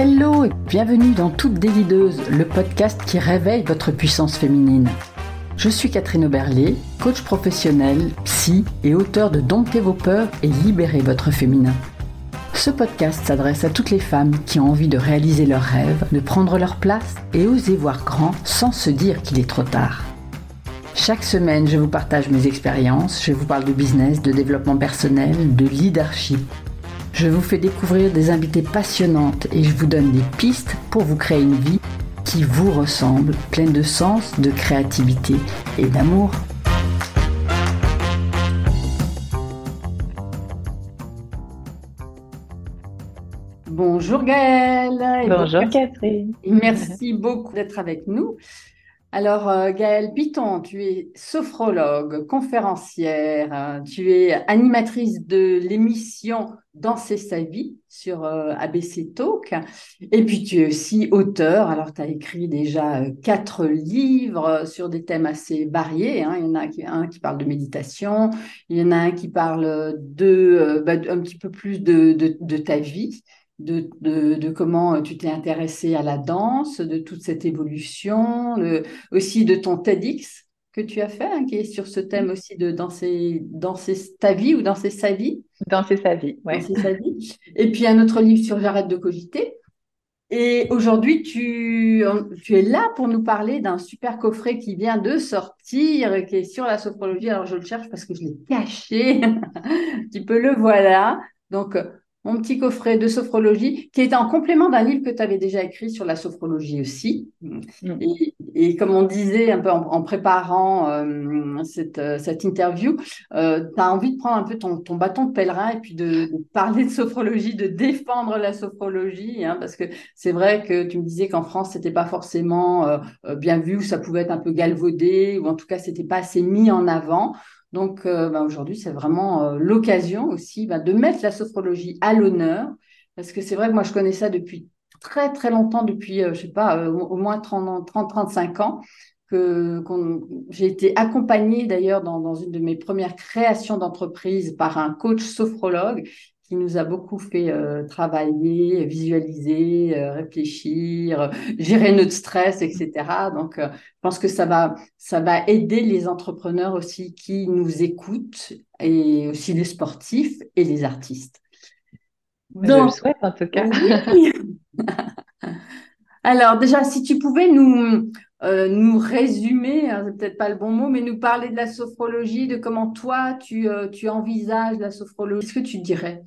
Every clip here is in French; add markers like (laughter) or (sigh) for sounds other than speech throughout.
Hello et bienvenue dans Toute Délideuse, le podcast qui réveille votre puissance féminine. Je suis Catherine Oberlé, coach professionnel, psy et auteur de Domptez vos peurs et libérez votre féminin. Ce podcast s'adresse à toutes les femmes qui ont envie de réaliser leurs rêves, de prendre leur place et oser voir grand sans se dire qu'il est trop tard. Chaque semaine, je vous partage mes expériences, je vous parle de business, de développement personnel, de leadership je vous fais découvrir des invités passionnantes et je vous donne des pistes pour vous créer une vie qui vous ressemble, pleine de sens, de créativité et d'amour. Bonjour Gaëlle. Bonjour Catherine. Merci beaucoup d'être avec nous. Alors, euh, Gaëlle Piton, tu es sophrologue, conférencière, hein, tu es animatrice de l'émission Danser sa vie sur euh, ABC Talk, et puis tu es aussi auteur. Alors, tu as écrit déjà euh, quatre livres sur des thèmes assez variés. Hein. Il y en a un qui parle de méditation, il y en a un qui parle de bah, un petit peu plus de ta vie de, de, comment euh, tu t'es intéressé à la danse, de toute cette évolution, aussi de ton TEDx que tu as fait, hein, qui est sur ce thème aussi de danser, danser ta vie ou danser sa vie. Danser sa vie, oui. Danser sa vie. Et puis un autre livre sur J'arrête de cogiter. Et aujourd'hui, tu, tu es là pour nous parler d'un super coffret qui vient de sortir, qui est sur la sophrologie. Alors, je le cherche parce que je l'ai caché. (laughs) tu peux le voilà. Donc, mon petit coffret de sophrologie, qui est en complément d'un livre que tu avais déjà écrit sur la sophrologie aussi. Mm. Et, comme on disait un peu en, préparant euh, cette, euh, cette, interview, euh, tu as envie de prendre un peu ton, ton, bâton de pèlerin et puis de, parler de sophrologie, de défendre la sophrologie, hein, parce que c'est vrai que tu me disais qu'en France, c'était pas forcément bien vu, ou ça pouvait être un peu galvaudé, ou en tout cas, c'était pas assez mis en avant. Donc euh, bah, aujourd'hui, c'est vraiment euh, l'occasion aussi bah, de mettre la sophrologie à l'honneur, parce que c'est vrai que moi, je connais ça depuis très très longtemps, depuis, euh, je sais pas, au moins 30-35 ans, que j'ai été accompagnée d'ailleurs dans, une de mes premières créations d'entreprise par un coach sophrologue qui nous a beaucoup fait euh, travailler, visualiser, euh, réfléchir, gérer notre stress, etc. Donc, euh, je pense que ça va, ça va aider les entrepreneurs aussi qui nous écoutent et aussi les sportifs et les artistes. Je le souhaite en tout cas. (laughs) Alors déjà, si tu pouvais nous, nous résumer, hein, c'est peut-être pas le bon mot, mais nous parler de la sophrologie, de comment toi tu, tu envisages la sophrologie, qu'est-ce que tu dirais?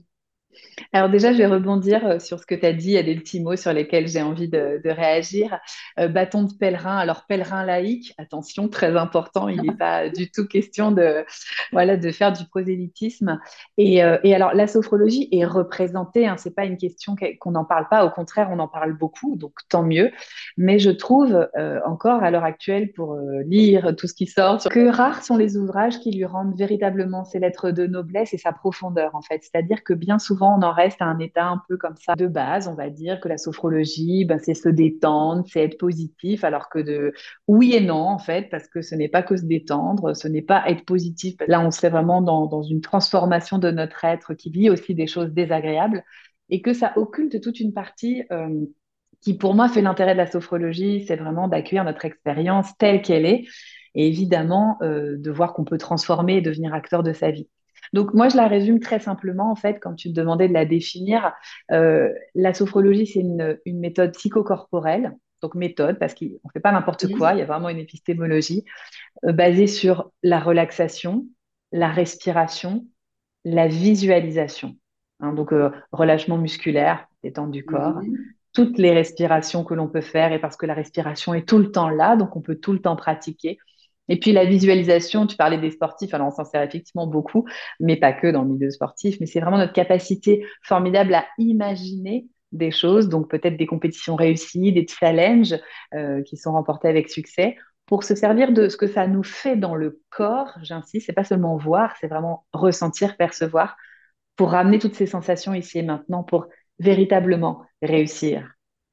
Alors déjà, je vais rebondir euh, sur ce que tu as dit. Il y a des petits mots sur lesquels j'ai envie de, réagir. Euh, bâton de pèlerin. Alors pèlerin laïque, attention, très important. Il n'est pas du tout question de voilà de faire du prosélytisme. Et, euh, alors la sophrologie est représentée. Hein, c'est pas une question qu'on n'en parle pas. Au contraire, on en parle beaucoup. Donc tant mieux. Mais je trouve encore à l'heure actuelle pour lire tout ce qui sort que rares sont les ouvrages qui lui rendent véritablement ses lettres de noblesse et sa profondeur en fait. C'est-à-dire que bien souvent on en reste à un état un peu comme ça de base. On va dire que la sophrologie, ben, c'est se détendre, c'est être positif, alors que de oui et non, en fait, parce que ce n'est pas que se détendre, ce n'est pas être positif. Là, on serait vraiment dans, une transformation de notre être qui vit aussi des choses désagréables et que ça occulte toute une partie. Euh, qui pour moi fait l'intérêt de la sophrologie, c'est vraiment d'accueillir notre expérience telle qu'elle est et évidemment euh, de voir qu'on peut transformer et devenir acteur de sa vie. Donc moi, je la résume très simplement, en fait, quand tu me demandais de la définir. Euh, la sophrologie, c'est une, méthode psychocorporelle, donc méthode, parce qu'on ne fait pas n'importe quoi, il y a vraiment une épistémologie euh, basée sur la relaxation, la respiration, la visualisation. Hein, donc euh, relâchement musculaire, détente du corps, toutes les respirations que l'on peut faire, et parce que la respiration est tout le temps là, donc on peut tout le temps pratiquer. Et puis la visualisation, tu parlais des sportifs, alors on s'en sert effectivement beaucoup, mais pas que dans le milieu sportif, mais c'est vraiment notre capacité formidable à imaginer des choses, donc peut-être des compétitions réussies, des challenges euh, qui sont remportés avec succès, pour se servir de ce que ça nous fait dans le corps, j'insiste, c'est pas seulement voir, c'est vraiment ressentir, percevoir, pour ramener toutes ces sensations ici et maintenant, pour véritablement réussir.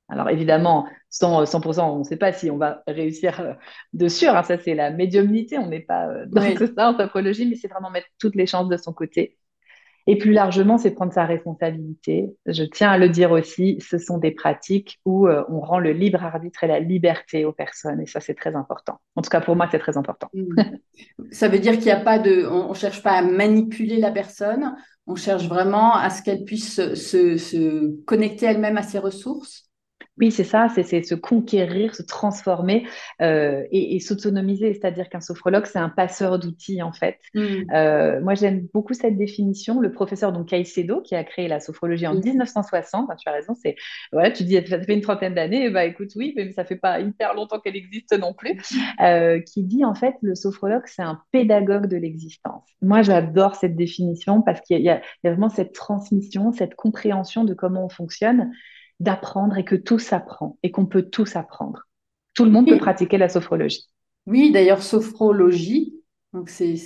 Alors évidemment, 100%, on ne sait pas si on va réussir euh, de sûr. Hein, ça, c'est la médiumnité. On n'est pas euh, dans ça (laughs) en sophrologie, mais c'est vraiment mettre toutes les chances de son côté. Et plus largement, c'est prendre sa responsabilité. Je tiens à le dire aussi, ce sont des pratiques où euh, on rend le libre arbitre et la liberté aux personnes. Et ça, c'est très important. En tout cas, pour moi, c'est très important. Mmh. ça veut dire qu'il n'y a pas de... On ne cherche pas à manipuler la personne, on cherche vraiment à ce qu'elle puisse se, se connecter elle-même à ses ressources oui, c'est ça, c'est se conquérir, se transformer euh, et, s'autonomiser. C'est-à-dire qu'un sophrologue, c'est un passeur d'outils, en fait. Mm. Euh, moi, j'aime beaucoup cette définition. Le professeur donc Caicedo, qui a créé la sophrologie en 1960, tu as raison, c'est voilà, tu dis ça fait une trentaine d'années, bah écoute, oui, mais ça fait pas hyper longtemps qu'elle existe non plus, euh, qui dit en fait le sophrologue, c'est un pédagogue de l'existence. Moi, j'adore cette définition parce qu'il y, a vraiment cette transmission, cette compréhension de comment on fonctionne d'apprendre et que tout s'apprend et qu'on peut tous apprendre. Tout le monde peut pratiquer la sophrologie. Oui, d'ailleurs, sophrologie, donc c'est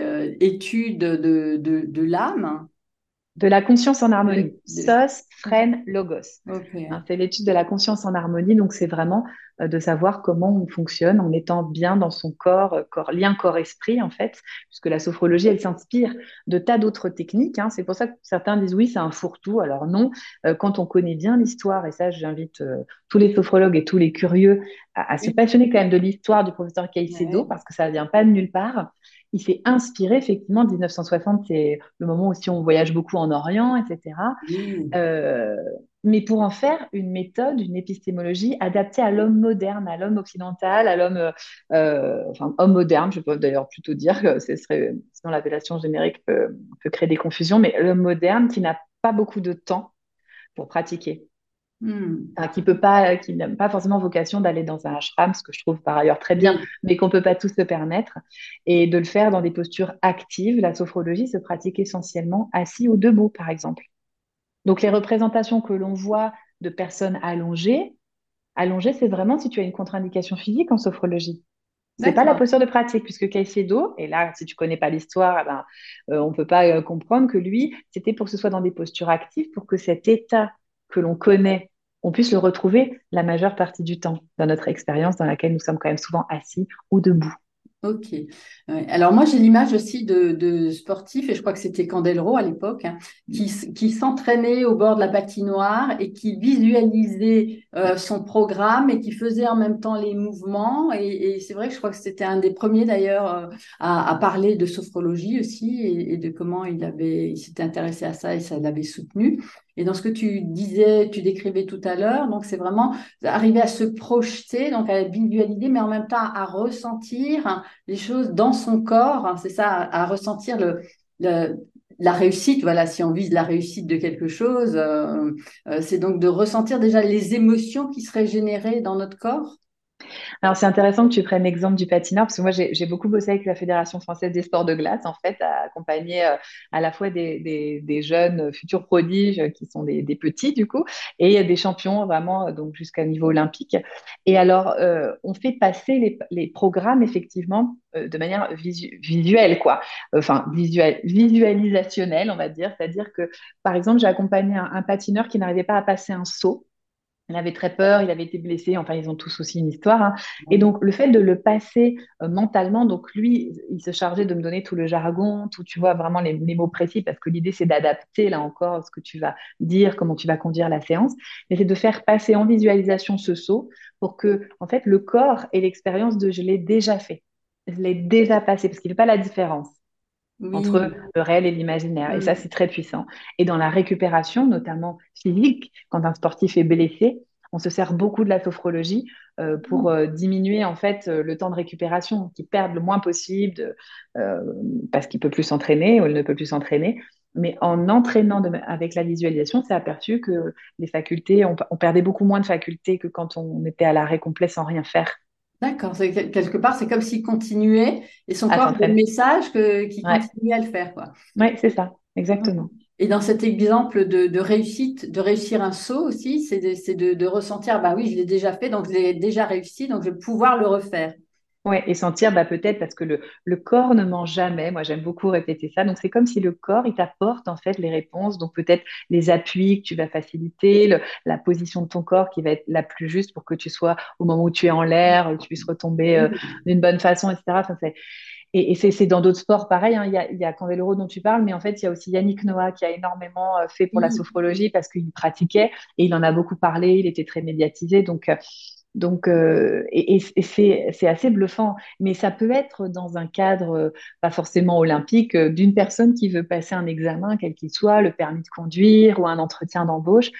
euh, étude de, de, de l'âme. De la conscience en harmonie. Sos, (laughs) freine, logos. Hein, c'est l'étude de la conscience en harmonie. Donc, c'est vraiment euh, de savoir comment on fonctionne en étant bien dans son corps, euh, corps lien corps-esprit, en fait, puisque la sophrologie, elle s'inspire de tas d'autres techniques. Hein. C'est pour ça que certains disent oui, c'est un fourre-tout. Alors, non, euh, quand on connaît bien l'histoire, et ça, j'invite tous les sophrologues et tous les curieux à, se passionner quand même de l'histoire du professeur Caicedo, parce que ça ne vient pas de nulle part il s'est inspiré effectivement 1960, c'est le moment où on voyage beaucoup en Orient, etc. Euh, mais pour en faire une méthode, une épistémologie adaptée à l'homme moderne, à l'homme occidental, à l'homme, euh, enfin homme moderne, je peux d'ailleurs plutôt dire que ce serait, sinon l'appellation générique peut, peut créer des confusions, mais l'homme moderne qui n'a pas beaucoup de temps pour pratiquer. Hmm. qui peut pas, qui n'a pas forcément vocation d'aller dans un ashram, ce que je trouve par ailleurs très bien, mais qu'on peut pas tous se permettre, et de le faire dans des postures actives. La sophrologie se pratique essentiellement assis ou debout, par exemple. Donc les représentations que l'on voit de personnes allongées, allongées, c'est vraiment si tu as une contre-indication physique en sophrologie. C'est pas la posture de pratique, puisque Caicedo, et là, si tu connais pas l'histoire, eh ben, euh, on peut pas euh, comprendre que lui, c'était pour que ce soit dans des postures actives, pour que cet état que l'on connaît, on puisse le retrouver la majeure partie du temps dans notre expérience dans laquelle nous sommes quand même souvent assis ou debout. Ok. Alors moi j'ai l'image aussi de, sportifs et je crois que c'était Candelro à l'époque hein, qui, s'entraînait au bord de la patinoire et qui visualisait euh, son programme et qui faisait en même temps les mouvements et, c'est vrai que je crois que c'était un des premiers d'ailleurs euh, à, parler de sophrologie aussi et, de comment il s'était intéressé à ça et ça l'avait soutenu. Et dans ce que tu disais, tu décrivais tout à l'heure, donc c'est vraiment arriver à se projeter, donc à visualiser, mais en même temps à ressentir les choses dans son corps. Hein, c'est ça, à, ressentir la réussite, voilà, si on vise la réussite de quelque chose, euh, euh, c'est donc de ressentir déjà les émotions qui seraient générées dans notre corps. Alors, c'est intéressant que tu prennes l'exemple du patineur, parce que moi, j'ai beaucoup bossé avec la Fédération française des sports de glace, en fait, à accompagner euh, à la fois des, jeunes futurs prodiges qui sont des, petits, du coup, et des champions vraiment, donc jusqu'à niveau olympique. Et alors, euh, on fait passer les, programmes, effectivement, euh, de manière visuelle, quoi. Enfin, visualisationnelle, on va dire. C'est-à-dire que, par exemple, j'ai accompagné un patineur qui n'arrivait pas à passer un saut. Il avait très peur, il avait été blessé, enfin ils ont tous aussi une histoire. Hein. Et donc le fait de le passer euh, mentalement, donc lui, il se chargeait de me donner tout le jargon, tout, tu vois, vraiment les, mots précis, parce que l'idée c'est d'adapter là encore ce que tu vas dire, comment tu vas conduire la séance, mais c'est de faire passer en visualisation ce saut pour que en fait le corps ait l'expérience de je l'ai déjà fait, je l'ai déjà passé, parce qu'il ne fait pas la différence. Entre le réel et l'imaginaire. Et ça, c'est très puissant. Et dans la récupération, notamment physique, quand un sportif est blessé, on se sert beaucoup de la sophrologie euh, pour mmh. euh, diminuer en fait euh, le temps de récupération, qu'il perde le moins possible parce qu'il peut plus s'entraîner ou il ne peut plus s'entraîner. Mais en entraînant avec la visualisation, c'est aperçu que les facultés, on, perdait beaucoup moins de facultés que quand on était à l'arrêt complet sans rien faire. D'accord, quelque part, c'est comme s'il continuait et son corps avait le message qu'il continuait à le faire. Oui, c'est ça, exactement. Et dans cet exemple de, réussite, de réussir un saut aussi, c'est de, ressentir, bah oui, je l'ai déjà fait, donc je l'ai déjà réussi, donc je vais pouvoir le refaire. Oui, et sentir bah, peut-être parce que le, corps ne ment jamais. Moi, j'aime beaucoup répéter ça. Donc, c'est comme si le corps, il t'apporte en fait les réponses. Donc, peut-être les appuis que tu vas faciliter, la position de ton corps qui va être la plus juste pour que tu sois au moment où tu es en l'air, tu puisses retomber euh, d'une bonne façon, etc. Enfin, Et, c'est dans d'autres sports pareil. Hein. Il, y a, il y a Candeloro dont tu parles, mais en fait, il y a aussi Yannick Noah qui a énormément fait pour la sophrologie parce qu'il pratiquait et il en a beaucoup parlé. Il était très médiatisé. Donc, donc, euh, et, c'est assez bluffant, mais ça peut être dans un cadre euh, pas forcément olympique euh, d'une personne qui veut passer un examen, quel qu'il soit, le permis de conduire ou un entretien d'embauche.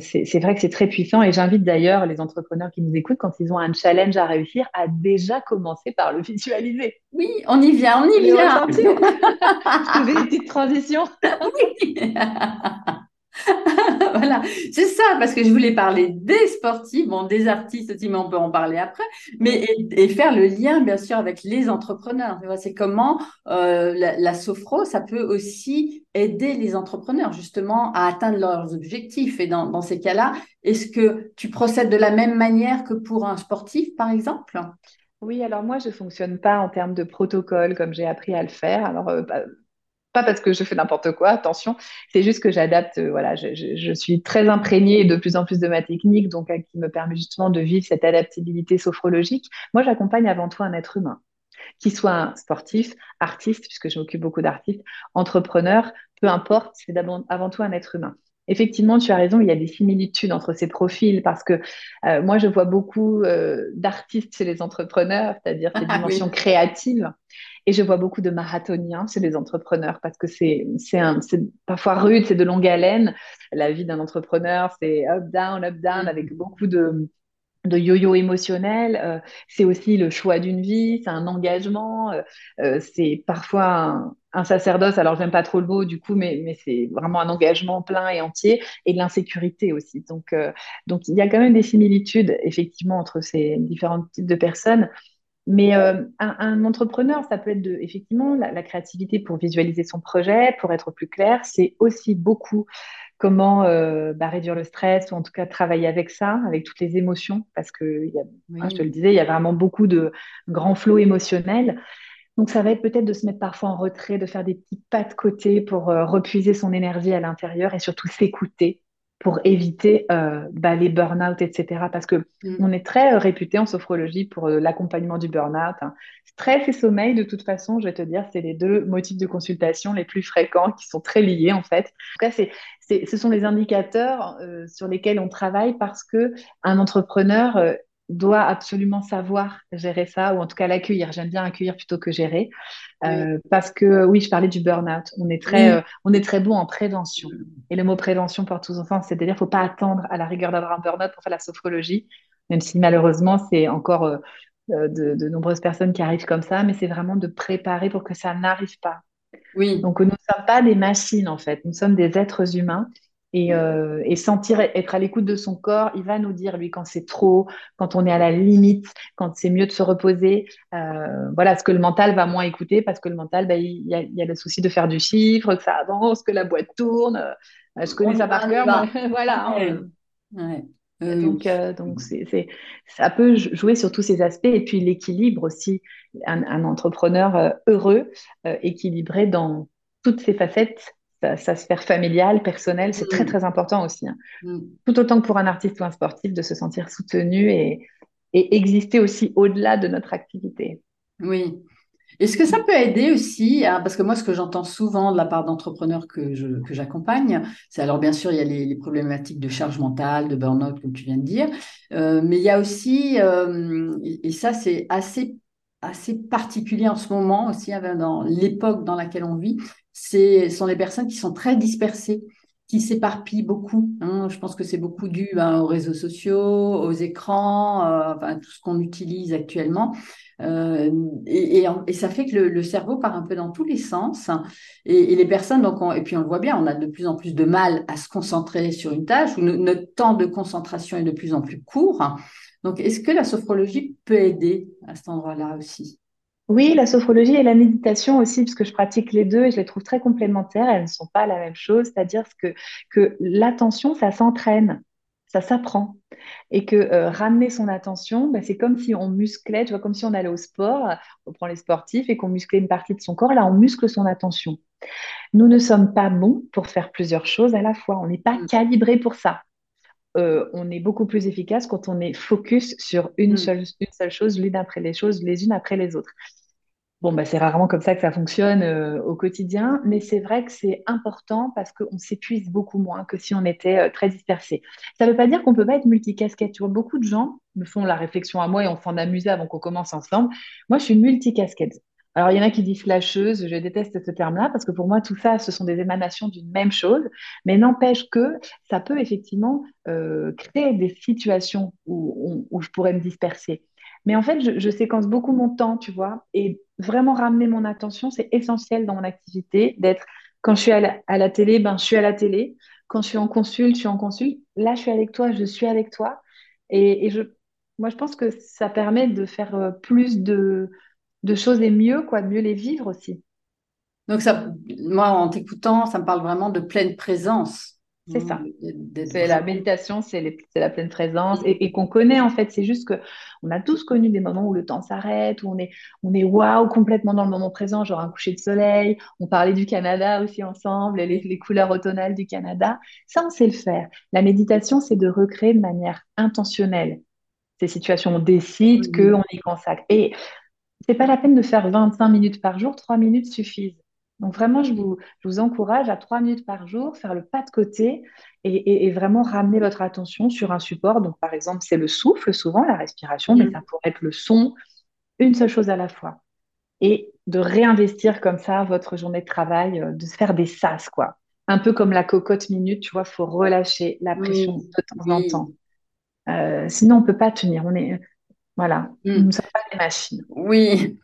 c'est vrai que c'est très puissant et j'invite d'ailleurs les entrepreneurs qui nous écoutent, quand ils ont un challenge à réussir, à déjà commencer par le (laughs) visualiser. Oui, on y vient, on y vient. (laughs) Je faisais une petite transition. oui. (laughs) (laughs) voilà, c'est ça, parce que je voulais parler des sportifs, des artistes aussi, mais on peut en parler après, mais et, faire le lien, bien sûr, avec les entrepreneurs. C'est comment euh, la, sophro, ça peut aussi aider les entrepreneurs, justement, à atteindre leurs objectifs. Et dans, dans ces cas-là, est-ce que tu procèdes de la même manière que pour un sportif, par exemple? Oui, alors moi, je ne fonctionne pas en termes de protocole comme j'ai appris à le faire. Alors, euh, bah, pas parce que je fais n'importe quoi, attention, c'est juste que j'adapte, euh, voilà, je, suis très imprégnée de plus en plus de ma technique, donc euh, qui me permet justement de vivre cette adaptabilité sophrologique. Moi, j'accompagne avant tout un être humain, qui soit un sportif, artiste, puisque je m'occupe beaucoup d'artistes, entrepreneur, peu importe, c'est avant tout un être humain. Effectivement, tu as raison, il y a des similitudes entre ces profils parce que euh, moi, je vois beaucoup d'artistes chez les entrepreneurs, c'est-à-dire ces ah dimensions créatives. Et je vois beaucoup de marathoniens chez les entrepreneurs parce que c'est parfois rude, c'est de longue haleine. La vie d'un entrepreneur, c'est up, down, up, down, avec beaucoup de, de yo-yo émotionnel. Euh, c'est aussi le choix d'une vie, c'est un engagement. Euh, euh, c'est parfois un, sacerdoce, alors j'aime pas trop le mot du coup, mais, mais c'est vraiment un engagement plein et entier et de l'insécurité aussi. Donc, donc il y a quand même des similitudes effectivement entre ces différents types de personnes. Mais euh, un, entrepreneur, ça peut être de, effectivement la, créativité pour visualiser son projet, pour être plus clair. C'est aussi beaucoup comment euh, bah, réduire le stress ou en tout cas travailler avec ça, avec toutes les émotions, parce que y a, hein, je te le disais, il y a vraiment beaucoup de grands flots émotionnels. Donc ça va être peut-être de se mettre parfois en retrait, de faire des petits pas de côté pour euh, repuiser son énergie à l'intérieur et surtout s'écouter pour éviter euh, bah, les burn-out, etc. Parce que mm. on est très euh, réputé en sophrologie pour euh, l'accompagnement du burn-out. Hein. Stress et sommeil, de toute façon, je vais te dire, c'est les deux motifs de consultation les plus fréquents qui sont très liés en fait. En tout cas, c'est, ce sont les indicateurs sur lesquels on travaille parce que un entrepreneur doit absolument savoir gérer ça, ou en tout cas l'accueillir. J'aime bien accueillir plutôt que gérer, euh, parce que oui, je parlais du burn-out. On est très, euh, on est très bon en prévention. Et le mot prévention porte tous enfants, c'est-à-dire qu'il ne faut pas attendre à la rigueur d'avoir un burn-out pour faire la sophrologie, même si malheureusement c'est encore euh, de, de, nombreuses personnes qui arrivent comme ça, mais c'est vraiment de préparer pour que ça n'arrive pas. Oui. Donc nous ne sommes pas des machines en fait, nous sommes des êtres humains euh, et, sentir être à l'écoute de son corps, il va nous dire lui quand c'est trop, quand on est à la limite, quand c'est mieux de se reposer. Euh, voilà, ce que le mental va moins écouter parce que le mental, bah, il, y a, le souci de faire du chiffre, que ça avance, que la boîte tourne. Euh, je connais ça par cœur, (laughs) voilà. Donc, donc c'est, ça peut jouer sur tous ces aspects et puis l'équilibre aussi. Un, un entrepreneur heureux, équilibré dans toutes ses facettes sa, sphère familiale, personnelle, c'est très mm. très important aussi. Hein. Mm. Tout autant que pour un artiste ou un sportif, de se sentir soutenu et, exister aussi au-delà de notre activité. Oui. Est-ce que ça peut aider aussi, parce que moi, ce que j'entends souvent de la part d'entrepreneurs que, j'accompagne, c'est alors bien sûr, il y a les, problématiques de charge mentale, de burn-out, comme tu viens de dire, euh, mais il y a aussi, euh, et, ça c'est assez assez particulier en ce moment aussi, hein, dans l'époque dans laquelle on vit, ce sont les personnes qui sont très dispersées, qui s'éparpillent beaucoup. Hein. Je pense que c'est beaucoup dû ben, aux réseaux sociaux, aux écrans, euh, tout ce qu'on utilise actuellement. Euh, et, ça fait que le, cerveau part un peu dans tous les sens. Et, les personnes, donc, et puis on le voit bien, on a de plus en plus de mal à se concentrer sur une tâche, où notre temps de concentration est de plus en plus court. Donc, est-ce que la sophrologie peut aider à cet endroit-là aussi? Oui, la sophrologie et la méditation aussi, puisque je pratique les deux et je les trouve très complémentaires. Elles ne sont pas la même chose, c'est-à-dire que, que l'attention, ça s'entraîne, ça s'apprend. Et que euh, ramener son attention, bah, c'est comme si on musclait, tu vois, comme si on allait au sport, on prend les sportifs et qu'on musclait une partie de son corps. Là, on muscle son attention. Nous ne sommes pas bons pour faire plusieurs choses à la fois. On n'est pas mm. calibré pour ça. Euh, on est beaucoup plus efficace quand on est focus sur une, mm. seule, une seule chose, l'une après les choses, les unes après les autres. Bon, bah, c'est rarement comme ça que ça fonctionne euh, au quotidien, mais c'est vrai que c'est important parce qu'on s'épuise beaucoup moins que si on était euh, très dispersé. Ça ne veut pas dire qu'on ne peut pas être multicasquette. Tu vois, beaucoup de gens me font la réflexion à moi et on s'en amuse avant qu'on commence ensemble. Moi, je suis multicasquette. Alors, il y en a qui disent flasheuse, je déteste ce terme-là parce que pour moi, tout ça, ce sont des émanations d'une même chose, mais n'empêche que ça peut effectivement euh, créer des situations où je pourrais me disperser. Mais en fait, je, séquence beaucoup mon temps, tu vois, et vraiment ramener mon attention, c'est essentiel dans mon activité, d'être, quand je suis à la, télé, ben, je suis à la télé. Quand je suis en consulte, je suis en consulte. Là, je suis avec toi, je suis avec toi. Et, je, moi, je pense que ça permet de faire euh, plus de, de choses et mieux, quoi, de mieux les vivre aussi. Donc, ça, moi, en t'écoutant, ça me parle vraiment de pleine présence. C'est ça. C'est la méditation, c'est la pleine présence et, qu'on connaît en fait. C'est juste que on a tous connu des moments où le temps s'arrête, où on est, on est waouh complètement dans le moment présent, genre un coucher de soleil. On parlait du Canada aussi ensemble, les, couleurs automnales du Canada. Ça, on sait le faire. La méditation, c'est de recréer de manière intentionnelle ces situations. On décide qu'on y consacre. Et c'est pas la peine de faire 25 minutes par jour, 3 minutes suffisent. Donc vraiment, je vous, vous, encourage à trois minutes par jour, faire le pas de côté et, vraiment ramener votre attention sur un support. Donc par exemple, c'est le souffle souvent, la respiration, mais mm. ça pourrait être le son, une seule chose à la fois. Et de réinvestir comme ça votre journée de travail, euh, de se faire des sas, quoi. Un peu comme la cocotte minute, tu vois, il faut relâcher la pression de temps en temps. Euh, sinon, on ne peut pas tenir. On est, voilà, nous ne sommes pas des machines. (laughs) Oui,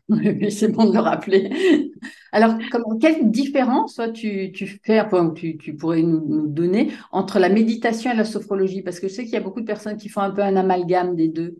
c'est bon de le rappeler. Alors, quelle différence tu, fais, tu, tu pourrais nous, donner entre la méditation et la sophrologie? Parce que je sais qu'il y a beaucoup de personnes qui font un peu un amalgame des deux.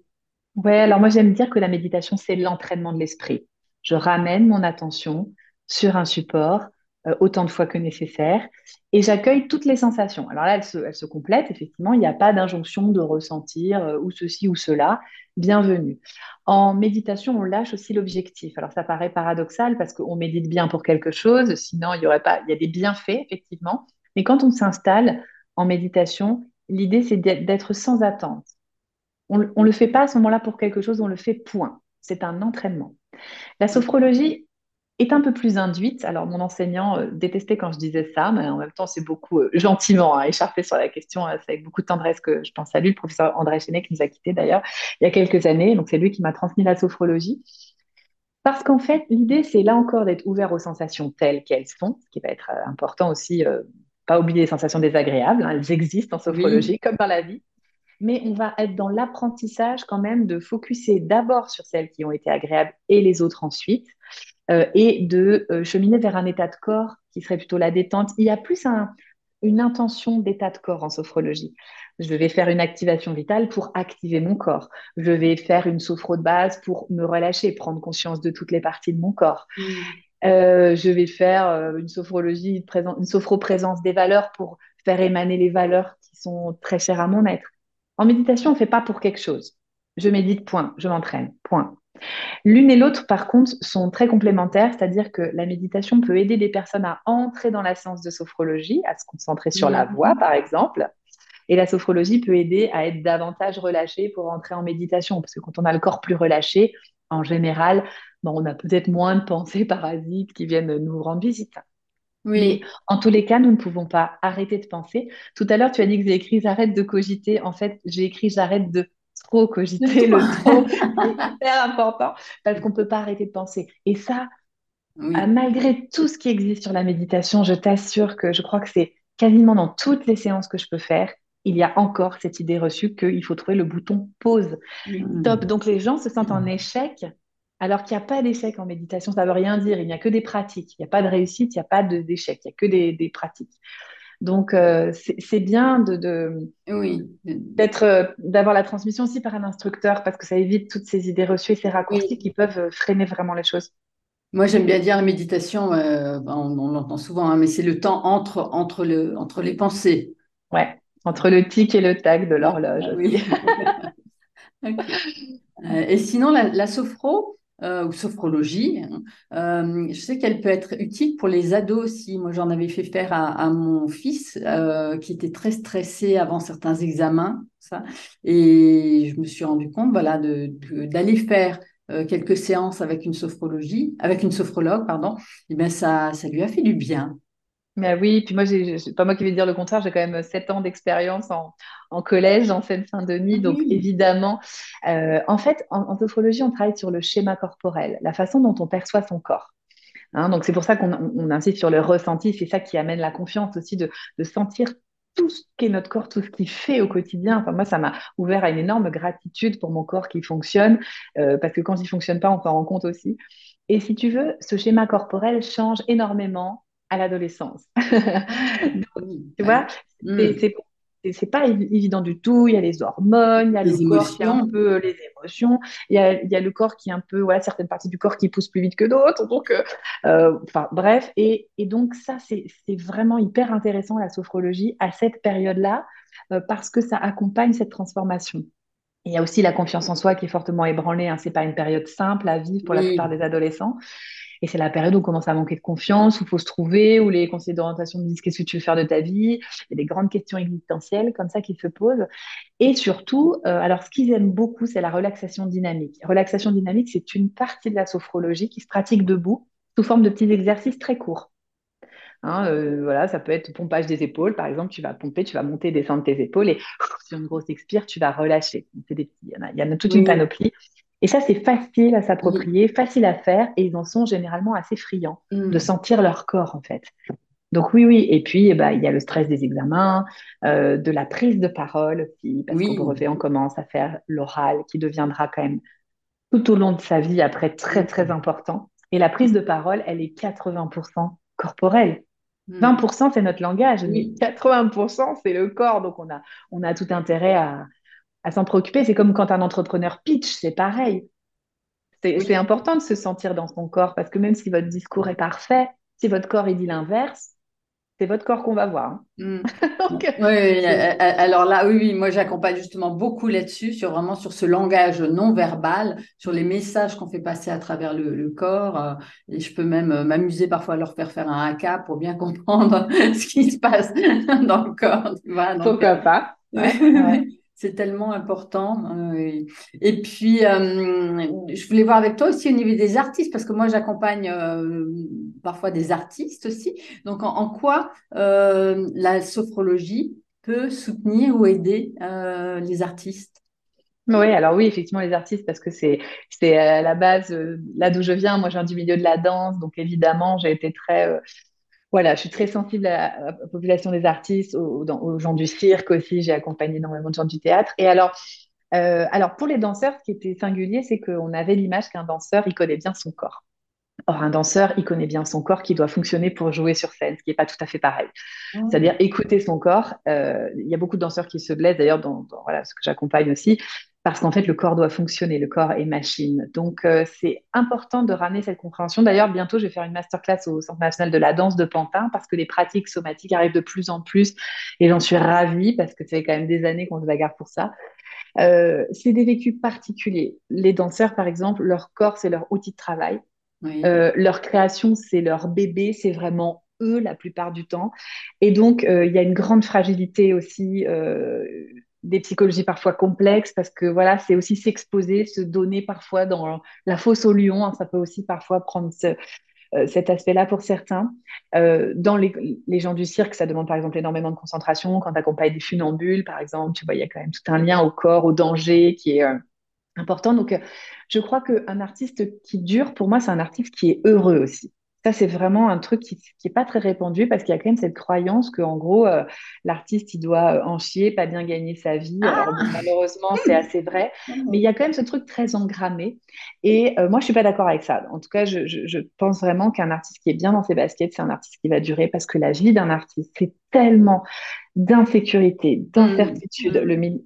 Oui, alors moi j'aime dire que la méditation, c'est l'entraînement de l'esprit. Je ramène mon attention sur un support euh, autant de fois que nécessaire et j'accueille toutes les sensations. Alors là, elles se, se complètent, effectivement, il n'y a pas d'injonction de ressentir euh, ou ceci ou cela. Bienvenue. En méditation, on lâche aussi l'objectif. Alors ça paraît paradoxal parce qu'on médite bien pour quelque chose, sinon il y aurait pas, il y a des bienfaits, effectivement. Mais quand on s'installe en méditation, l'idée c'est d'être sans attente. On ne le fait pas à ce moment-là pour quelque chose, on le fait point. C'est un entraînement. La sophrologie, est un peu plus induite. Alors, mon enseignant euh, détestait quand je disais ça, mais en même temps, c'est beaucoup euh, gentiment hein, écharpé sur la question. Euh, c'est avec beaucoup de tendresse que je pense à lui, le professeur André Chenet, qui nous a quittés d'ailleurs il y a quelques années. Donc, c'est lui qui m'a transmis la sophrologie. Parce qu'en fait, l'idée, c'est là encore d'être ouvert aux sensations telles qu'elles sont, ce qui va être important aussi, pas oublier les sensations désagréables. Hein, elles existent en sophrologie, comme dans la vie mais on va être dans l'apprentissage quand même de focuser d'abord sur celles qui ont été agréables et les autres ensuite, euh, et de euh, cheminer vers un état de corps qui serait plutôt la détente. Il y a plus une intention d'état de corps en sophrologie. Je vais faire une activation vitale pour activer mon corps. Je vais faire une sophro de base pour me relâcher, prendre conscience de toutes les parties de mon corps. Mm. Euh, je vais faire une sophrologie, une sophro-présence des valeurs pour faire émaner les valeurs qui sont très chères à mon être. En méditation, on ne fait pas pour quelque chose. Je médite, point. Je m'entraîne, point. L'une et l'autre, par contre, sont très complémentaires, c'est-à-dire que la méditation peut aider des personnes à entrer dans la séance de sophrologie, à se concentrer sur la voix, par exemple. Et la sophrologie peut aider à être davantage relâché pour entrer en méditation, parce que quand on a le corps plus relâché, en général, on a peut-être moins de pensées parasites qui viennent nous rendre visite. Oui. en tous les cas, nous ne pouvons pas arrêter de penser. Tout à l'heure, tu as dit que j'ai écrit J'arrête de cogiter. En fait, j'ai écrit J'arrête de trop cogiter, (laughs) le trop, c'est hyper important parce qu'on ne peut pas arrêter de penser. Et ça, ah, malgré tout ce qui existe sur la méditation, je t'assure que je crois que c'est quasiment dans toutes les séances que je peux faire, il y a encore cette idée reçue qu'il faut trouver le bouton pause. Top. Donc les gens se sentent en échec alors qu'il n'y a pas d'échec en méditation. Ça ne veut rien dire. Il n'y a que des pratiques. Il n'y a pas de réussite, il n'y a pas d'échec. Il n'y a que des pratiques. Donc, euh, c'est bien de, oui. d'être, euh, d'avoir la transmission aussi par un instructeur parce que ça évite toutes ces idées reçues et ces raccourcis qui peuvent euh, freiner vraiment les choses. Moi, j'aime bien dire la méditation, on, l'entend souvent, hein, mais c'est le temps entre, entre, le, entre les pensées. Ouais, entre le tic et le tac de l'horloge. oui. (laughs) et sinon, la, la sophro, euh, ou sophrologie. Hein. Euh, je sais qu'elle peut être utile pour les ados aussi. Moi, j'en avais fait faire à, mon fils euh, qui était très stressé avant certains examens. Ça. Et je me suis rendu compte voilà, d'aller faire quelques séances avec une sophrologie, avec une sophrologue, pardon, et eh bien ça, ça lui a fait du bien. Mais oui, puis moi, c'est pas moi qui vais dire le contraire, j'ai quand même sept ans d'expérience en, collège en Seine-Saint-Denis, donc évidemment, euh, en fait, en, sophrologie, on travaille sur le schéma corporel, la façon dont on perçoit son corps. Hein. donc c'est pour ça qu'on insiste sur le ressenti, c'est ça qui amène la confiance aussi de, sentir tout ce qu'est notre corps, tout ce qu'il fait au quotidien. Enfin, moi, ça m'a ouvert à une énorme gratitude pour mon corps qui fonctionne, euh, parce que quand il fonctionne pas, on s'en rend compte aussi. Et si tu veux, ce schéma corporel change énormément à l'adolescence. (laughs) tu vois, mm. c'est pas évident du tout. Il y a les hormones, il y a le corps qui a un peu euh, les émotions, il y a, il y a le corps qui est un peu, voilà, certaines parties du corps qui poussent plus vite que d'autres. Donc, euh, euh, enfin, bref. Et, et, donc, ça, c'est vraiment hyper intéressant, la sophrologie, à cette période-là, parce que ça accompagne cette transformation. Il y a aussi la confiance en soi qui est fortement ébranlée. Hein. Ce n'est pas une période simple à vivre pour la plupart des adolescents. Et c'est la période où on commence à manquer de confiance, où il faut se trouver, où les conseillers d'orientation disent qu'est-ce que tu veux faire de ta vie? Il y a des grandes questions existentielles comme ça qui se posent. Et surtout, euh, alors ce qu'ils aiment beaucoup, c'est la relaxation dynamique. Relaxation dynamique, c'est une partie de la sophrologie qui se pratique debout sous forme de petits exercices très courts. Hein, euh, voilà, ça peut être pompage des épaules, par exemple, tu vas pomper, tu vas monter, descendre tes épaules et (laughs) sur une grosse expire, tu vas relâcher. Il, y en a, il y en a toute une panoplie. Et ça, c'est facile à s'approprier, facile à faire, et ils en sont généralement assez friands de mm. sentir leur corps, en fait. Donc oui, oui. Et puis, eh ben, il y a le stress des examens, euh, de la prise de parole aussi, parce qu'au brevet, on commence à faire l'oral, qui deviendra quand même tout au long de sa vie après très, très mm. important. Et la prise de parole, elle est 80% corporelle. 20%, mm. c'est notre langage, mais 80%, c'est le corps. Donc, on a, on a tout intérêt à, à s'en préoccuper. C'est comme quand un entrepreneur pitch, c'est pareil. C'est important de se sentir dans son corps parce que même si votre discours est parfait, si votre corps il dit l'inverse, c'est votre corps qu'on va voir. (laughs) Hein. Mm. oui, alors là, oui, moi j'accompagne justement beaucoup là-dessus, sur vraiment sur ce langage non verbal, sur les messages qu'on fait passer à travers le, corps. Euh, et je peux même euh, m'amuser parfois à leur faire faire un haka pour bien (laughs) comprendre (laughs) ce qui se passe dans le corps. Pourquoi pas? C'est tellement important. Euh, et puis, euh, je voulais voir avec toi aussi au niveau des artistes, parce que moi, j'accompagne euh, parfois des artistes aussi. Donc, en, quoi la sophrologie peut soutenir ou aider les artistes? Oui, alors oui, effectivement, les artistes, parce que c'est c'est à la base là d'où je viens. Moi, je viens du milieu de la danse, donc évidemment, j'ai été très voilà, je suis très sensible à, la population des artistes, aux, gens du cirque aussi. J'ai accompagné énormément de gens du théâtre. Et alors, euh, alors pour les danseurs, ce qui était singulier, c'est qu'on avait l'image qu'un danseur, il connaît bien son corps. Or, un danseur, il connaît bien son corps qui doit fonctionner pour jouer sur scène, ce qui n'est pas tout à fait pareil. Ah. C'est-à-dire écouter son corps. Euh, il y a beaucoup de danseurs qui se blessent, d'ailleurs, dans, voilà, ce que j'accompagne aussi, parce qu'en fait, le corps doit fonctionner, le corps est machine. Donc, euh, c'est important de ramener cette compréhension. D'ailleurs, bientôt, je vais faire une masterclass au Centre national de la danse de Pantin, parce que les pratiques somatiques arrivent de plus en plus, et j'en suis ravie, parce que ça fait quand même des années qu'on se bagarre pour ça. Euh, c'est des vécus particuliers. Les danseurs, par exemple, leur corps, c'est leur outil de travail. Euh, leur création, c'est leur bébé, c'est vraiment eux la plupart du temps. Et donc, il y a une grande fragilité aussi des psychologies parfois complexes parce que voilà, c'est aussi s'exposer, se donner parfois dans la fosse au lion. Hein, ça peut aussi parfois prendre euh, cet aspect-là pour certains. Euh, dans les, gens du cirque, ça demande par exemple énormément de concentration. Quand tu accompagnes des funambules, par exemple, tu vois, il y a quand même tout un lien au corps, au danger qui est euh, important. Donc, je crois qu'un artiste qui dure, pour moi, c'est un artiste qui est heureux aussi. Ça, c'est vraiment un truc qui n'est pas très répandu parce qu'il y a quand même cette croyance qu'en gros, euh, l'artiste, il doit euh, en chier, pas bien gagner sa vie. Alors, ah malheureusement, c'est assez vrai. Mais il y a quand même ce truc très engrammé. Et euh, moi, je suis pas d'accord avec ça. En tout cas, je, je pense vraiment qu'un artiste qui est bien dans ses baskets, c'est un artiste qui va durer parce que la vie d'un artiste, c'est tellement d'insécurité, d'incertitude. Mmh.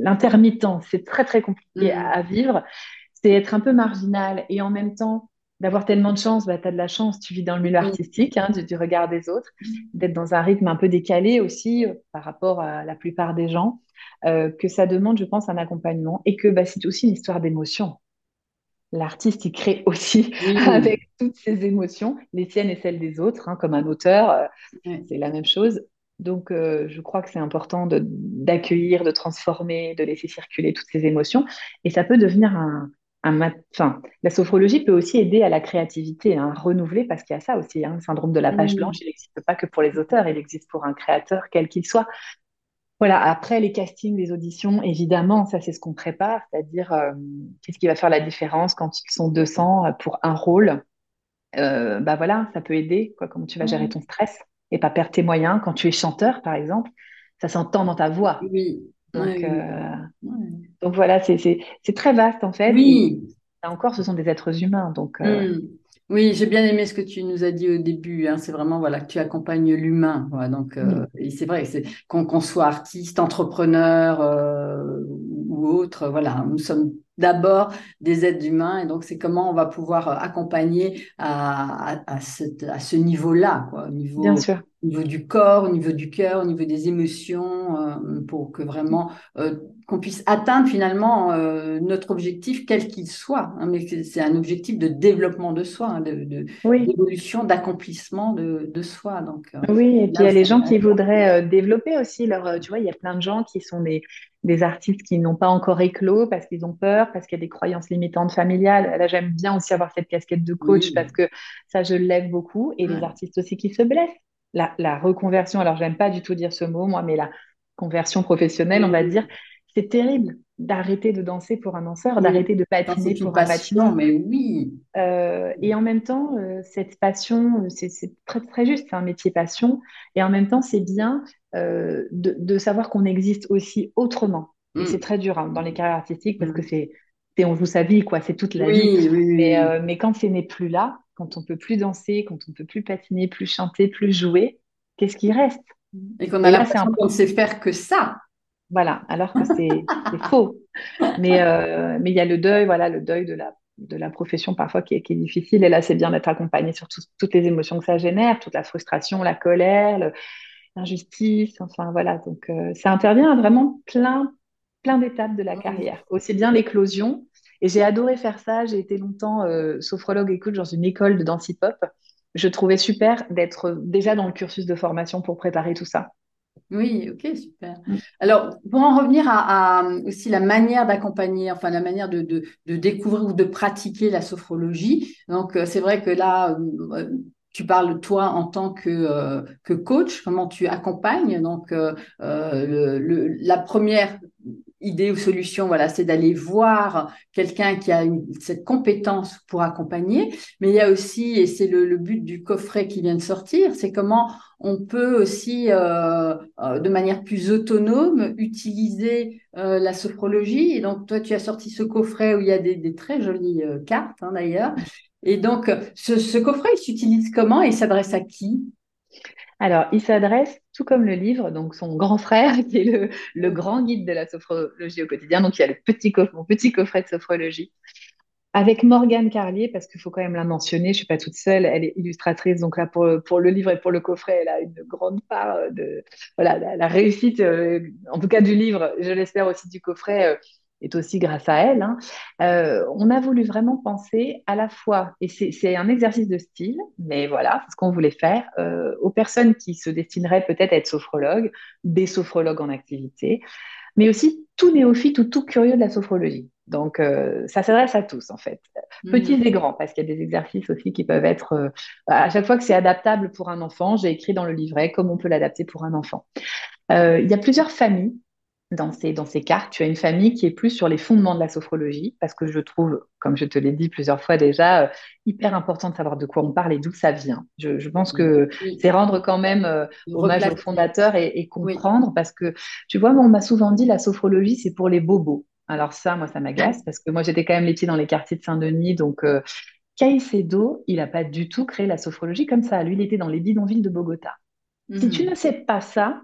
L'intermittent, c'est très, très compliqué à, mmh. à vivre. C'est être un peu marginal et en même temps d'avoir tellement de chance, bah, tu as de la chance, tu vis dans le milieu artistique, hein, du, regard des autres, d'être dans un rythme un peu décalé aussi euh, par rapport à la plupart des gens, euh, que ça demande, je pense, un accompagnement et que bah, c'est aussi une histoire d'émotion. L'artiste, il crée aussi (laughs) avec toutes ses émotions, les siennes et celles des autres, hein, comme un auteur, euh, c'est la même chose. Donc, je crois que c'est important d'accueillir, de, transformer, de laisser circuler toutes ces émotions. Et ça peut devenir un, enfin, la sophrologie peut aussi aider à la créativité, à renouveler, parce qu'il y a ça aussi, hein, le syndrome de la page blanche, il n'existe pas que pour les auteurs, il existe pour un créateur, quel qu'il soit. Voilà, après les castings, les auditions, évidemment, ça c'est ce qu'on prépare, c'est-à-dire euh, qu'est-ce qui va faire la différence quand ils sont 200 pour un rôle? Euh, bah voilà, ça peut aider, quoi, comment tu vas gérer ton stress et pas perdre tes moyens. Quand tu es chanteur, par exemple, ça s'entend dans ta voix. Oui. Donc, euh, donc voilà, c'est très vaste en fait. Oui. Et, encore, ce sont des êtres humains. Donc, euh, mm. Oui, j'ai bien aimé ce que tu nous as dit au début. Hein. C'est vraiment voilà que tu accompagnes l'humain. Donc, euh, c'est vrai, qu'on soit artiste, entrepreneur ou autre. Voilà, nous sommes d'abord des êtres humains et donc c'est comment on va pouvoir accompagner à, à, à, à ce niveau-là, quoi, au niveau, Bien sûr. au niveau du corps, au niveau du cœur, au niveau des émotions, euh, pour que vraiment euh, qu'on puisse atteindre finalement euh, notre objectif, quel qu'il soit. Hein, mais c'est un objectif de développement de soi, hein, de, de oui. d'évolution, d'accomplissement de, de, soi. Donc, euh, oui, et puis il y a les gens qui voudraient euh, développer aussi leur. Tu vois, il y a plein de gens qui sont des, des artistes qui n'ont pas encore éclos parce qu'ils ont peur, parce qu'il y a des croyances limitantes familiales. Là, j'aime bien aussi avoir cette casquette de coach Oui. parce que ça, je lève beaucoup. Et les artistes aussi qui se blessent. La, la reconversion, alors j'aime pas du tout dire ce mot, moi, mais la conversion professionnelle, on va dire, c'est terrible d'arrêter de danser pour un danseur, Oui. d'arrêter de patiner pour un patineur. mais oui. Euh, et en même temps, euh, cette passion, euh, c'est très, très juste, c'est un métier passion. Et en même temps, c'est bien euh, de, de savoir qu'on existe aussi autrement. Et c'est Mm. très dur hein, dans les carrières artistiques parce que Mm. c'est, c'est on joue sa vie, quoi, c'est toute la vie. Oui, oui, oui, Mais, quand ce n'est plus là, quand on peut plus danser, quand on peut plus patiner, plus chanter, plus jouer, qu'est-ce qui reste? Et qu'on a l'impression qu'on ne sait faire que ça. Voilà, alors que c'est faux. Mais euh, mais il y a le deuil, voilà, le deuil de la de la profession parfois qui est, qui est difficile. Et là, c'est bien d'être accompagné sur tout- toutes les émotions que ça génère, toute la frustration, la colère, l'injustice. Enfin voilà, donc euh, ça intervient à vraiment plein plein d'étapes de la carrière. Aussi bien l'éclosion. Et j'ai adoré faire ça. J'ai été longtemps euh, sophrologue et coach dans une école de danse hip-hop. Je trouvais super d'être déjà dans le cursus de formation pour préparer tout ça. Oui, ok, super. Mm. Alors, pour en revenir à, à aussi la manière d'accompagner, enfin la manière de, de, de découvrir ou de pratiquer la sophrologie. Donc, euh, c'est vrai que là, euh, tu parles toi en tant que, euh, que coach, comment tu accompagnes. Donc, euh, euh, le, le- la première idée ou solution, voilà, c'est d'aller voir quelqu'un qui a cette compétence pour accompagner. Mais il y a aussi, et c'est le, but du coffret qui vient de sortir, c'est comment on peut aussi, euh, euh, de manière plus autonome, utiliser euh, la sophrologie. Et donc, toi, tu as sorti ce coffret où il y a des, très jolies cartes, hein, d'ailleurs. Et donc, ce, ce coffret, il s'utilise comment et il s'adresse à qui? Alors, il s'adresse, tout comme le livre, donc son grand frère, (laughs) qui est le, grand guide de la sophrologie au quotidien. Donc, il y a le petit coffre, mon petit coffret de sophrologie. Avec Morgane Carlier, parce qu'il faut quand même la mentionner, je suis pas toute seule, elle est illustratrice, donc là pour, le livre et pour le coffret, elle a une grande part de la réussite, euh, en tout cas du livre, je l'espère aussi du coffret, euh, est aussi grâce à elle. hein. Euh, on a voulu vraiment penser à la fois, et c'est un exercice de style, mais voilà, c'est ce qu'on voulait faire, euh, aux personnes qui se destineraient peut-être à être sophrologues, des sophrologues en activité, mais aussi tout néophyte ou tout curieux de la sophrologie. Donc, euh, ça s'adresse à tous, en fait, petits Mhm. et grands, parce qu'il y a des exercices aussi qui peuvent être, euh, à chaque fois que c'est adaptable pour un enfant, j'ai écrit dans le livret comment on peut l'adapter pour un enfant. Euh, il y a plusieurs familles dans ces, dans ces cartes. Tu as une famille qui est plus sur les fondements de la sophrologie, parce que je trouve, comme je te l'ai dit plusieurs fois déjà, euh, hyper important de savoir de quoi on parle et d'où ça vient. Je, je pense que Oui, c'est rendre quand même euh, hommage au fondateur et, et Oui. comprendre, parce que tu vois, moi, on m'a souvent dit la sophrologie, c'est pour les bobos. Alors ça, moi, ça m'agace, parce que moi, j'étais quand même les pieds dans les quartiers de Saint-Denis, donc euh, Caicedo, il n'a pas du tout créé la sophrologie comme ça. Lui, il était dans les bidonvilles de Bogota. Si tu Mhm. ne sais pas ça,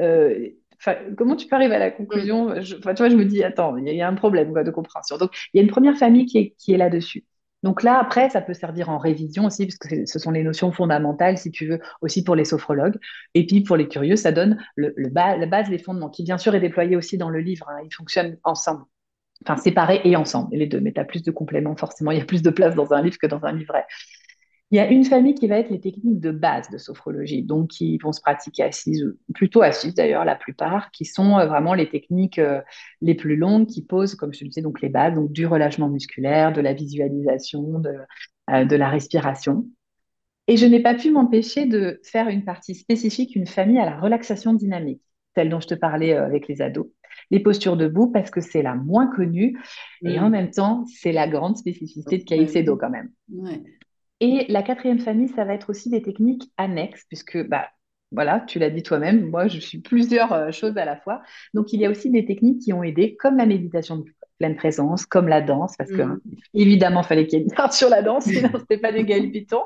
euh, enfin, comment tu peux arriver à la conclusion? Je, enfin, tu vois, je me dis, attends, il y, a il y a un problème quoi, de compréhension. Donc, il y a une première famille qui est, qui est là-dessus. Donc là, après, ça peut servir en révision aussi, parce que ce sont les notions fondamentales, si tu veux, aussi pour les sophrologues. Et puis, pour les curieux, ça donne le, le ba- la base, les fondements, qui bien sûr est déployé aussi dans le livre. hein. Ils fonctionnent ensemble, enfin séparés et ensemble, les deux. Mais tu as plus de compléments, forcément. Il y a plus de place dans un livre que dans un livret. Il y a une famille qui va être les techniques de base de sophrologie, donc qui vont se pratiquer assises, plutôt assises d'ailleurs la plupart, qui sont euh, vraiment les techniques euh, les plus longues qui posent, comme je te disais, donc les bases, donc du relâchement musculaire, de la visualisation, de, euh, de la respiration. Et je n'ai pas pu m'empêcher de faire une partie spécifique, une famille à la relaxation dynamique, celle dont je te parlais avec les ados. Les postures debout, parce que c'est la moins connue, et en mm. même temps, c'est la grande spécificité de Caicedo quand même. Ouais. Et la quatrième famille, ça va être aussi des techniques annexes, puisque bah, voilà, tu l'as dit toi-même, moi je suis plusieurs euh, choses à la fois. Donc il y a aussi des techniques qui ont aidé, comme la méditation de pleine présence, comme la danse, parce que mm. évidemment, il fallait qu'il y ait une part sur la danse, sinon (laughs) ce n'était pas des galpitons,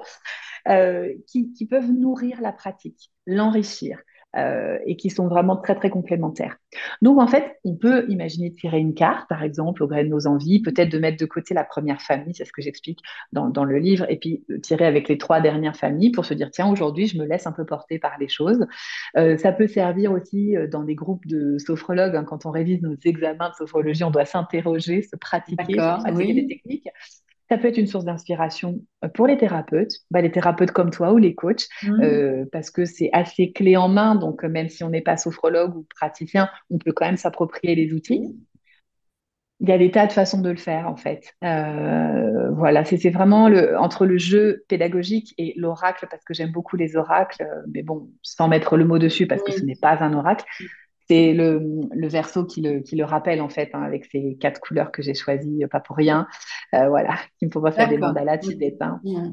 euh, qui, qui, peuvent nourrir la pratique, l'enrichir. Euh, et qui sont vraiment très très complémentaires. Donc en fait, on peut imaginer tirer une carte, par exemple, au gré de nos envies, peut-être de mettre de côté la première famille, c'est ce que j'explique dans, dans, le livre, et puis euh, tirer avec les trois dernières familles pour se dire tiens aujourd'hui je me laisse un peu porter par les choses. Euh, ça peut servir aussi dans des groupes de sophrologues hein, quand on révise nos examens de sophrologie, on doit s'interroger, se pratiquer, pratiquer des techniques. Ça peut être une source d'inspiration euh, pour les thérapeutes, bah, les thérapeutes comme toi ou les coachs, mmh. euh, parce que c'est assez clé en main. Donc, euh, même si on n'est pas sophrologue ou praticien, on peut quand même s'approprier les outils. Il y a des tas de façons de le faire, en fait. voilà, c'est vraiment le, entre le jeu pédagogique et l'oracle, parce que j'aime beaucoup les oracles, mais bon, sans mettre le mot dessus, parce que ce n'est pas un oracle. C'est le, le, verso qui le, qui le rappelle, en fait, hein, avec ces quatre couleurs que j'ai choisies, euh, pas pour rien. Euh, voilà, qui me font faire des mandalas tibétains. Mmh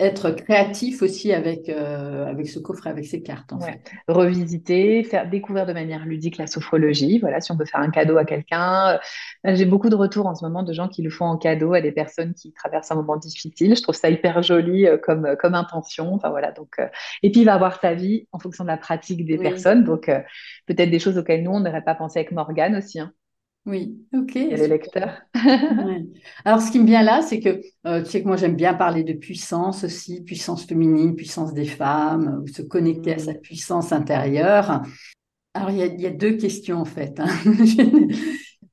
être créatif aussi avec, euh, avec ce coffret, avec ces cartes. En fait. Revisiter, faire découvrir de manière ludique la sophrologie. Voilà, si on peut faire un cadeau à quelqu'un. Euh, j'ai beaucoup de retours en ce moment de gens qui le font en cadeau à des personnes qui traversent un moment difficile. Je trouve ça hyper joli euh, comme, comme intention. Enfin, voilà, donc, et puis, il va avoir sa vie en fonction de la pratique des personnes. Donc, peut-être des choses auxquelles nous, on n'aurait pas pensé avec Morgane aussi. Hein. Oui, ok. Et les lecteurs. (laughs) Alors, ce qui me vient là, c'est que euh, tu sais que moi, j'aime bien parler de puissance aussi, puissance féminine, puissance des femmes, ou se connecter à sa mm. puissance intérieure. Alors, il y, a, deux questions en fait. Hein. (laughs)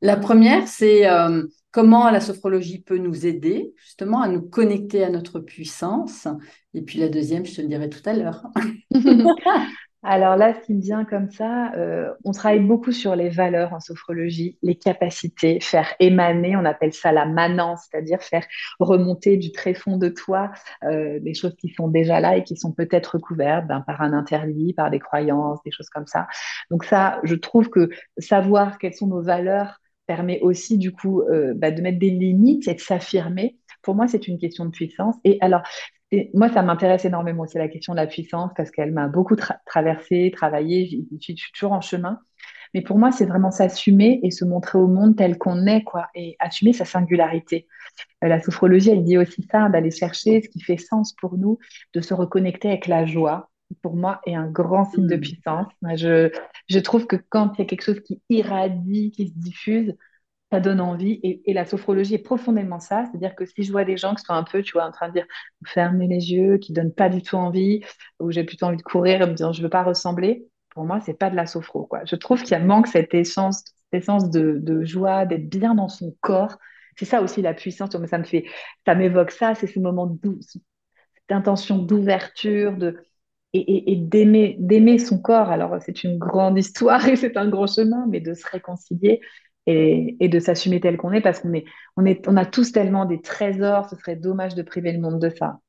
la première, c'est euh, comment la sophrologie peut nous aider justement à nous connecter à notre puissance? Et puis la deuxième, je te le dirai tout à l'heure. (laughs) Alors là, ce qui me vient comme ça, euh, on travaille beaucoup sur les valeurs en sophrologie, les capacités, faire émaner, on appelle ça la manance, c'est-à-dire faire remonter du tréfonds de toi euh, des choses qui sont déjà là et qui sont peut-être recouvertes ben, par un interdit, par des croyances, des choses comme ça. Donc ça, je trouve que savoir quelles sont nos valeurs permet aussi du coup euh, bah, de mettre des limites et de s'affirmer. Pour moi, c'est une question de puissance. Et alors, et moi, ça m'intéresse énormément aussi la question de la puissance parce qu'elle m'a beaucoup traversé, travaillé, je suis toujours en chemin. Mais pour moi, c'est vraiment s'assumer et se montrer au monde tel qu'on est, quoi, et assumer sa singularité. Euh, la sophrologie, elle dit aussi ça, d'aller chercher ce qui fait sens pour nous, de se reconnecter avec la joie. Pour moi, est un grand signe de mmh. puissance. Je, je trouve que quand il y a quelque chose qui irradie, qui se diffuse, ça donne envie. Et, la sophrologie est profondément ça. C'est-à-dire que si je vois des gens qui sont un peu, tu vois, en train de dire, fermez les yeux, qui donnent pas du tout envie, ou j'ai plutôt envie de courir et me dire, je veux pas ressembler, pour moi, c'est pas de la sophro, quoi. Je trouve qu'il manque cette essence, cette essence de, joie, d'être bien dans son corps. C'est ça aussi la puissance. Ça me fait, ça m'évoque ça. C'est ce moment de cette intention d'ouverture, et, d'aimer son corps. Alors, c'est une grande histoire et c'est un grand chemin, mais de se réconcilier et, de s'assumer tel qu'on est parce qu'on est, on est, on a tous tellement des trésors, ce serait dommage de priver le monde de ça.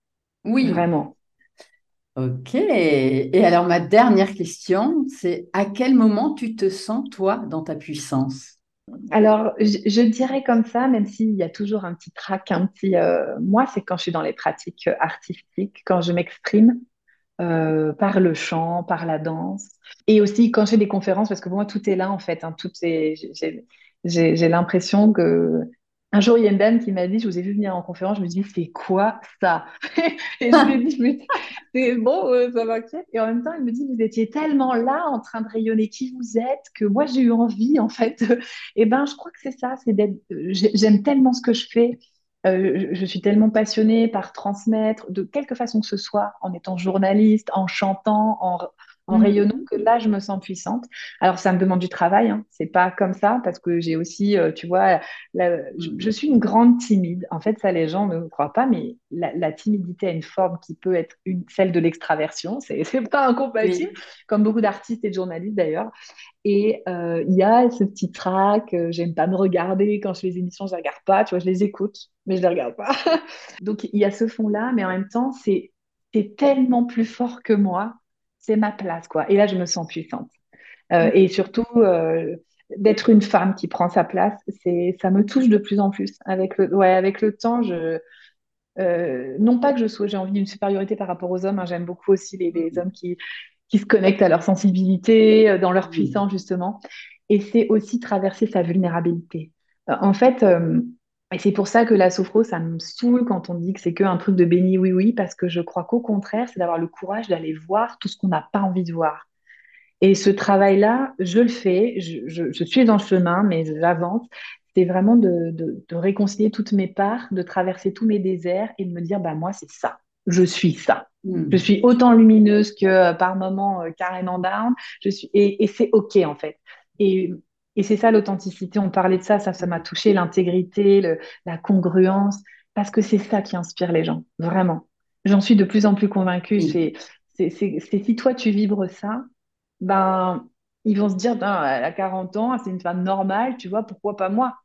Oui. Vraiment. Ok. Et alors, ma dernière question, c'est à quel moment tu te sens, toi, dans ta puissance? Alors, je, dirais comme ça, même s'il y a toujours un petit trac, un petit. Euh, moi, c'est quand je suis dans les pratiques artistiques, quand je m'exprime, euh, par le chant, par la danse, et aussi quand j'ai des conférences, parce que pour moi tout est là en fait, hein, tout est, j'ai l'impression que un jour, il y a une dame qui m'a dit, je vous ai vu venir en conférence, je me dis, c'est quoi ça? (laughs) Et je lui ai dit, c'est bon, euh, ça m'inquiète. Et en même temps, elle me dit, vous étiez tellement là, en train de rayonner qui vous êtes, que moi, j'ai eu envie, en fait. (laughs) Et ben, je crois que c'est ça, c'est d'être. J'aime tellement ce que je fais. Euh, je suis tellement passionnée par transmettre, de quelque façon que ce soit, en étant journaliste, en chantant, en, en mm. rayonnant que là, je me sens puissante. Alors, ça me demande du travail, hein. c'est pas comme ça, parce que j'ai aussi, euh, tu vois, je, suis une grande timide. En fait, ça, les gens ne croient pas, mais la, timidité a une forme qui peut être une, celle de l'extraversion, (laughs) c'est pas incompatible, comme beaucoup d'artistes et de journalistes d'ailleurs. Et euh, il y a ce petit trac, euh, j'aime pas me regarder quand je fais les émissions, je les regarde pas, tu vois, je les écoute, mais je les regarde pas. (laughs) Donc, il y a ce fond-là, mais en même temps, c'est tellement plus fort que moi c'est ma place, quoi. Et là, je me sens puissante. Euh, et surtout, euh, d'être une femme qui prend sa place, c'est, ça me touche de plus en plus. Avec le, ouais, avec le temps, je, euh, non pas que je sois, j'ai envie d'une supériorité par rapport aux hommes. Hein, j'aime beaucoup aussi les, les, hommes qui, qui se connectent à leur sensibilité, dans leur puissance justement. Et c'est aussi traverser sa vulnérabilité. En fait, et c'est pour ça que la sophro, ça me saoule quand on dit que c'est qu'un truc de béni oui oui, parce que je crois qu'au contraire, c'est d'avoir le courage d'aller voir tout ce qu'on n'a pas envie de voir. Et ce travail-là, je le fais, je, suis dans le chemin, mais j'avance. C'est vraiment de, réconcilier toutes mes parts, de traverser tous mes déserts et de me dire, bah moi, c'est ça. Je suis ça. Hmm. Je suis autant lumineuse que euh, par moments euh, carrément down. Je suis, et, et c'est OK, en fait. Et et c'est ça l'authenticité. On parlait de ça, ça, ça m'a touché, l'intégrité, la congruence, parce que c'est ça qui inspire les gens, vraiment. J'en suis de plus en plus convaincue. C'est, si toi tu vibres ça, ben ils vont se dire, ben, elle a 40 ans, c'est une femme normale, tu vois, pourquoi pas moi?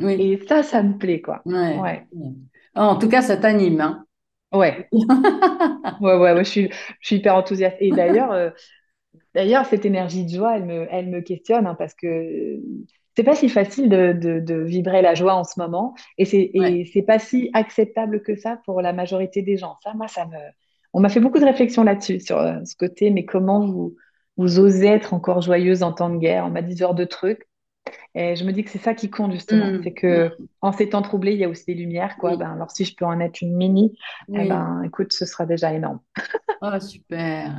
Oui. Et ça, ça me plaît, quoi. Ouais. En tout cas, ça t'anime. Hein. (laughs) Ouais. ouais, ouais, je suis, je suis hyper enthousiaste. Et d'ailleurs, euh, D'ailleurs, cette énergie de joie, elle me, elle me questionne hein, parce que c'est pas si facile de, de, vibrer la joie en ce moment et c'est c'est pas si acceptable que ça pour la majorité des gens. Ça, moi, ça me, on m'a fait beaucoup de réflexions là-dessus sur euh, ce côté. Mais comment vous vous osez être encore joyeuse en temps de guerre? On m'a dit ce genre de trucs. Et je me dis que c'est ça qui compte justement, mmh. c'est que en ces temps troublés, il y a aussi des lumières, quoi. Ben, alors si je peux en être une mini, eh ben, écoute, ce sera déjà énorme. oh, (laughs) super.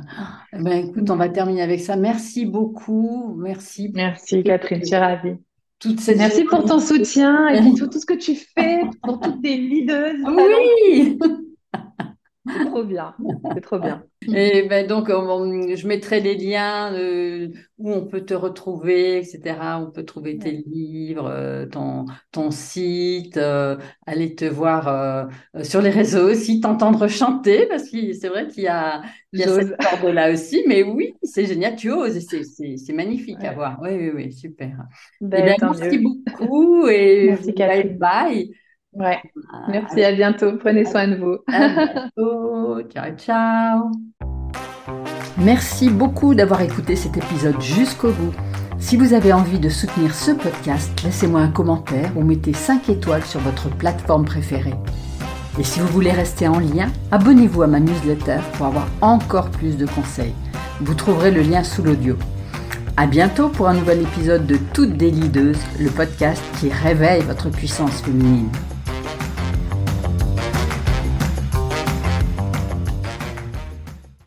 Eh ben, écoute, on va terminer avec ça. Merci beaucoup. Merci. Merci Catherine, je suis ravie. Merci pour ton soutien et (laughs) pour tout, ce que tu fais, pour toutes tes leaders. Oui. (laughs) (laughs) C'est trop bien. C'est trop bien. Et ben donc, je mettrai les liens euh, où on peut te retrouver, etc. On peut trouver tes livres, euh, ton, ton site, euh, aller te voir sur les réseaux aussi, t'entendre chanter, parce que c'est vrai qu'il y a, il y a cette corde-là aussi. Mais oui, c'est génial, tu oses, c'est magnifique à voir. Oui, oui, oui, super. Ben, ben merci beaucoup et merci, bye bye. Ouais. Merci, à bientôt. Prenez soin de vous. À bientôt. ciao, ciao. Merci beaucoup d'avoir écouté cet épisode jusqu'au bout. Si vous avez envie de soutenir ce podcast, laissez-moi un commentaire ou mettez 5 étoiles sur votre plateforme préférée. Et si vous voulez rester en lien, abonnez-vous à ma newsletter pour avoir encore plus de conseils. Vous trouverez le lien sous l'audio. À bientôt pour un nouvel épisode de Toutes des Leaders, le podcast qui réveille votre puissance féminine.